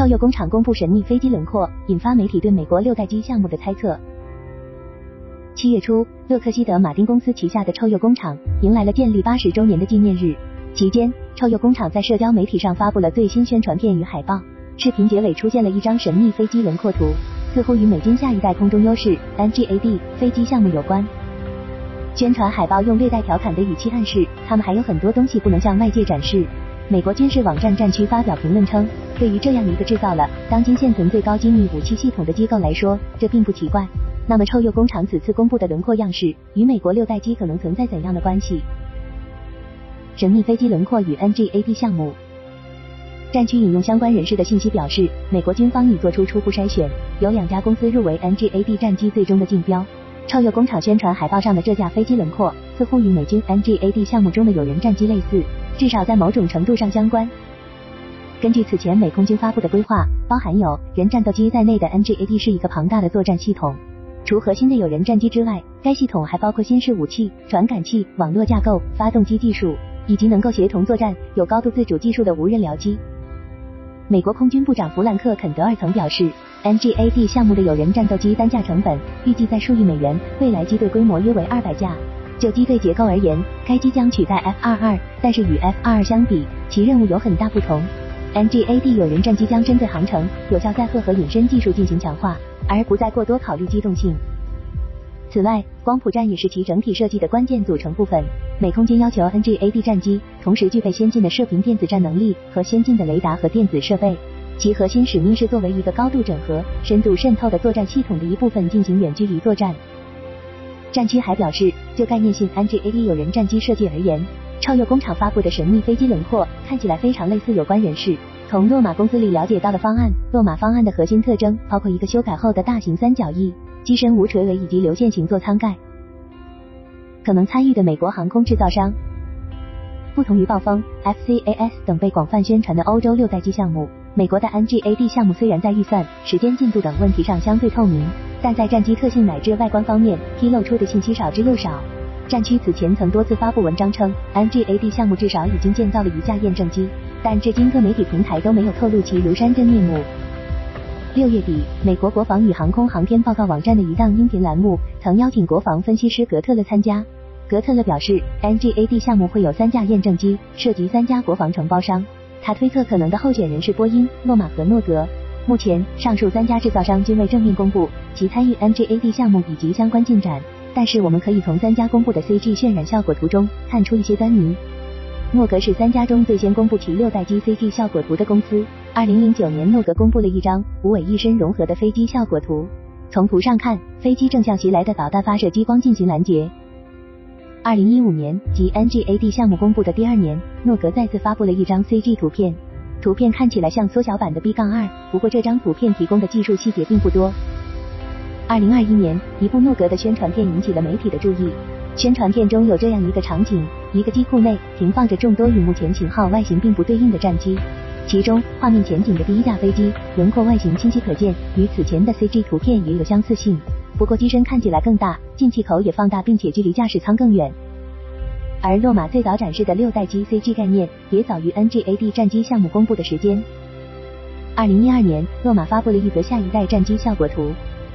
超铀工厂公布神秘飞机轮廓，引发媒体对美国六代机项目的猜测。七月初，洛克希德马丁公司旗下的超铀工厂迎来了建立八十周年的纪念日。期间，超铀工厂在社交媒体上发布了最新宣传片与海报。视频结尾出现了一张神秘飞机轮廓图，似乎与美军下一代空中优势 NGAD 飞机项目有关。宣传海报用略带调侃的语气暗示，他们还有很多东西不能向外界展示。美国军事网站战区发表评论称，对于这样一个制造了当今现存最高机密武器系统的机构来说，这并不奇怪。那么，臭鼬工厂此次公布的轮廓样式与美国六代机可能存在怎样的关系？神秘飞机轮廓与 NGAD 项目。战区引用相关人士的信息表示，美国军方已做出初步筛选，有两家公司入围 NGAD 战机最终的竞标。臭鼬工厂宣传海报上的这架飞机轮廓，似乎与美军 NGAD 项目中的有人战机类似，至少在某种程度上相关。根据此前美空军发布的规划，包含有人战斗机在内的 NGAD 是一个庞大的作战系统。除核心的有人战机之外，该系统还包括新式武器、传感器、网络架构、发动机技术，以及能够协同作战、有高度自主技术的无人僚机。美国空军部长弗兰克·肯德尔曾表示，NGAD 项目的有人战斗机单价成本预计在数亿美元，未来机队规模约为二百架。就机队结构而言，该机将取代 F-22，但是与 F-22 相比，其任务有很大不同。NGAD 有人战机将针对航程、有效载荷和隐身技术进行强化，而不再过多考虑机动性。此外，光谱站也是其整体设计的关键组成部分。美空军要求 NGAD 战机同时具备先进的射频电子战能力和先进的雷达和电子设备。其核心使命是作为一个高度整合、深度渗透的作战系统的一部分进行远距离作战。战区还表示，就概念性 NGAD 有人战机设计而言，超越工厂发布的神秘飞机轮廓看起来非常类似有关人士从诺马公司里了解到的方案。诺马方案的核心特征包括一个修改后的大型三角翼。机身无垂尾以及流线型座舱盖，可能参与的美国航空制造商，不同于暴风、FCAS 等被广泛宣传的欧洲六代机项目，美国的 NGAD 项目虽然在预算、时间、进度等问题上相对透明，但在战机特性乃至外观方面披露出的信息少之又少。战区此前曾多次发布文章称，NGAD 项目至少已经建造了一架验证机，但至今各媒体平台都没有透露其庐山真面目。六月底，美国国防与航空航天报告网站的一档音频栏目曾邀请国防分析师格特勒参加。格特勒表示，NGAD 项目会有三架验证机，涉及三家国防承包商。他推测可能的候选人是波音、洛马和诺格。目前，上述三家制造商均未正面公布其参与 NGAD 项目以及相关进展，但是我们可以从三家公布的 CG 渲染效果图中看出一些端倪。诺格是三家中最先公布其六代机 CG 效果图的公司。二零零九年，诺格公布了一张无尾一身融合的飞机效果图。从图上看，飞机正向袭来的导弹发射激光进行拦截。二零一五年，即 NGAD 项目公布的第二年，诺格再次发布了一张 CG 图片。图片看起来像缩小版的 B 杠二，不过这张图片提供的技术细节并不多。二零二一年，一部诺格的宣传片引起了媒体的注意。宣传片中有这样一个场景：一个机库内停放着众多与目前型号外形并不对应的战机。其中，画面前景的第一架飞机轮廓外形清晰可见，与此前的 CG 图片也有相似性。不过机身看起来更大，进气口也放大，并且距离驾驶舱更远。而洛马最早展示的六代机 CG 概念也早于 NGAD 战机项目公布的时间。二零一二年，洛马发布了一则下一代战机效果图。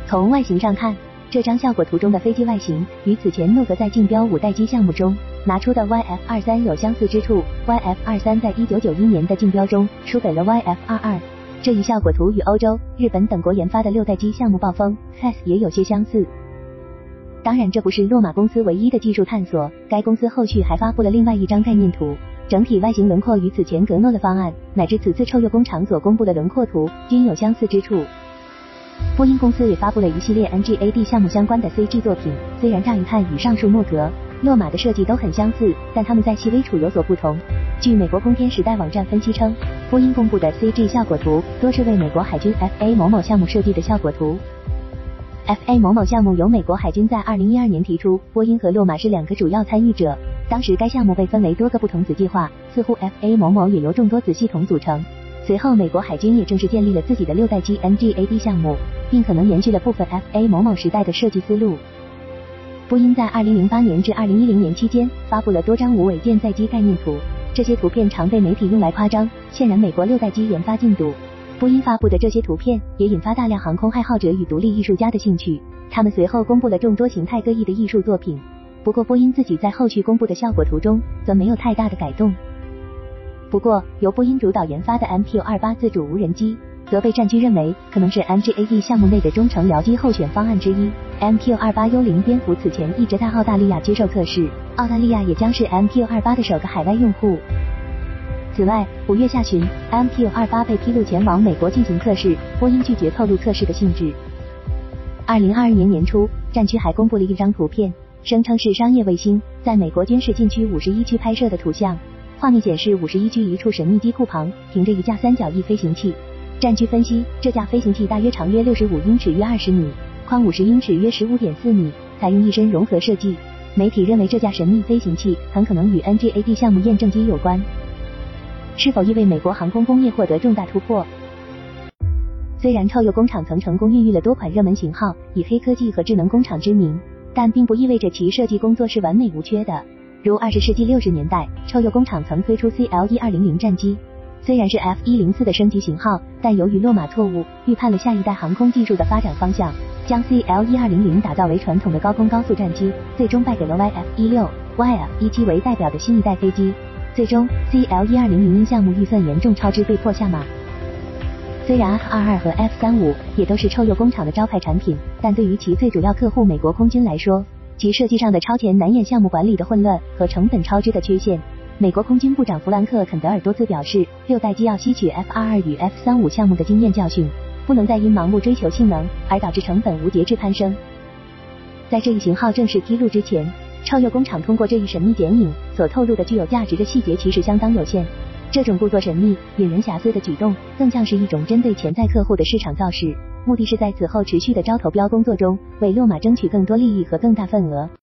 从外形上看，这张效果图中的飞机外形与此前诺格在竞标五代机项目中。拿出的 YF 二三有相似之处，YF 二三在一九九一年的竞标中输给了 YF 二二。这一效果图与欧洲、日本等国研发的六代机项目暴风 FAS 也有些相似。当然，这不是洛马公司唯一的技术探索，该公司后续还发布了另外一张概念图，整体外形轮廓与此前格诺的方案乃至此次臭鼬工厂所公布的轮廓图均有相似之处。波音公司也发布了一系列 NGAD 项目相关的 CG 作品，虽然乍一看与上述莫格。诺马的设计都很相似，但他们在细微处有所不同。据美国空天时代网站分析称，波音公布的 CG 效果图多是为美国海军 FA 某某项目设计的效果图。FA 某某项目由美国海军在2012年提出，波音和洛马是两个主要参与者。当时该项目被分为多个不同子计划，似乎 FA 某某也由众多子系统组成。随后，美国海军也正式建立了自己的六代机 NGAD 项目，并可能延续了部分 FA 某某时代的设计思路。波音在二零零八年至二零一零年期间发布了多张无尾舰载机概念图，这些图片常被媒体用来夸张，渲染美国六代机研发进度。波音发布的这些图片也引发大量航空爱好者与独立艺术家的兴趣。他们随后公布了众多形态各异的艺术作品。不过，波音自己在后续公布的效果图中则没有太大的改动。不过，由波音主导研发的 MQ-28 自主无人机则被战区认为可能是 MGAD 项目内的中程僚机候选方案之一。MQ-28 幽灵蝙蝠此前一直在澳大利亚接受测试，澳大利亚也将是 MQ-28 的首个海外用户。此外，五月下旬，MQ-28 被披露前往美国进行测试，波音拒绝透露测试的性质。二零二二年年初，战区还公布了一张图片，声称是商业卫星在美国军事禁区五十一区拍摄的图像。画面显示，五十一区一处神秘机库旁停着一架三角翼飞行器。战区分析，这架飞行器大约长约六十五英尺，约二十米，宽五十英尺，约十五点四米，采用一身融合设计。媒体认为这架神秘飞行器很可能与 NGAD 项目验证机有关。是否意味美国航空工业获得重大突破？虽然臭鼬工厂曾成功孕育了多款热门型号，以黑科技和智能工厂知名，但并不意味着其设计工作是完美无缺的。如二十世纪六十年代，臭鼬工厂曾推出 CL 一二零零战机，虽然是 F 一零四的升级型号，但由于落马错误，预判了下一代航空技术的发展方向，将 CL 一二零零打造为传统的高空高速战机，最终败给了 YF 一六、YF 一七为代表的新一代飞机。最终，CL 一二零零因项目预算严重超支被迫下马。虽然 F 二二和 F 三五也都是臭鼬工厂的招牌产品，但对于其最主要客户美国空军来说，其设计上的超前难掩项目管理的混乱和成本超支的缺陷。美国空军部长弗兰克·肯德尔多次表示，六代机要吸取 F 二二与 F 三五项目的经验教训，不能再因盲目追求性能而导致成本无节制攀升。在这一型号正式披露之前。超越工厂通过这一神秘剪影所透露的具有价值的细节其实相当有限。这种故作神秘、引人遐思的举动，更像是一种针对潜在客户的市场造势，目的是在此后持续的招投标工作中，为洛马争取更多利益和更大份额。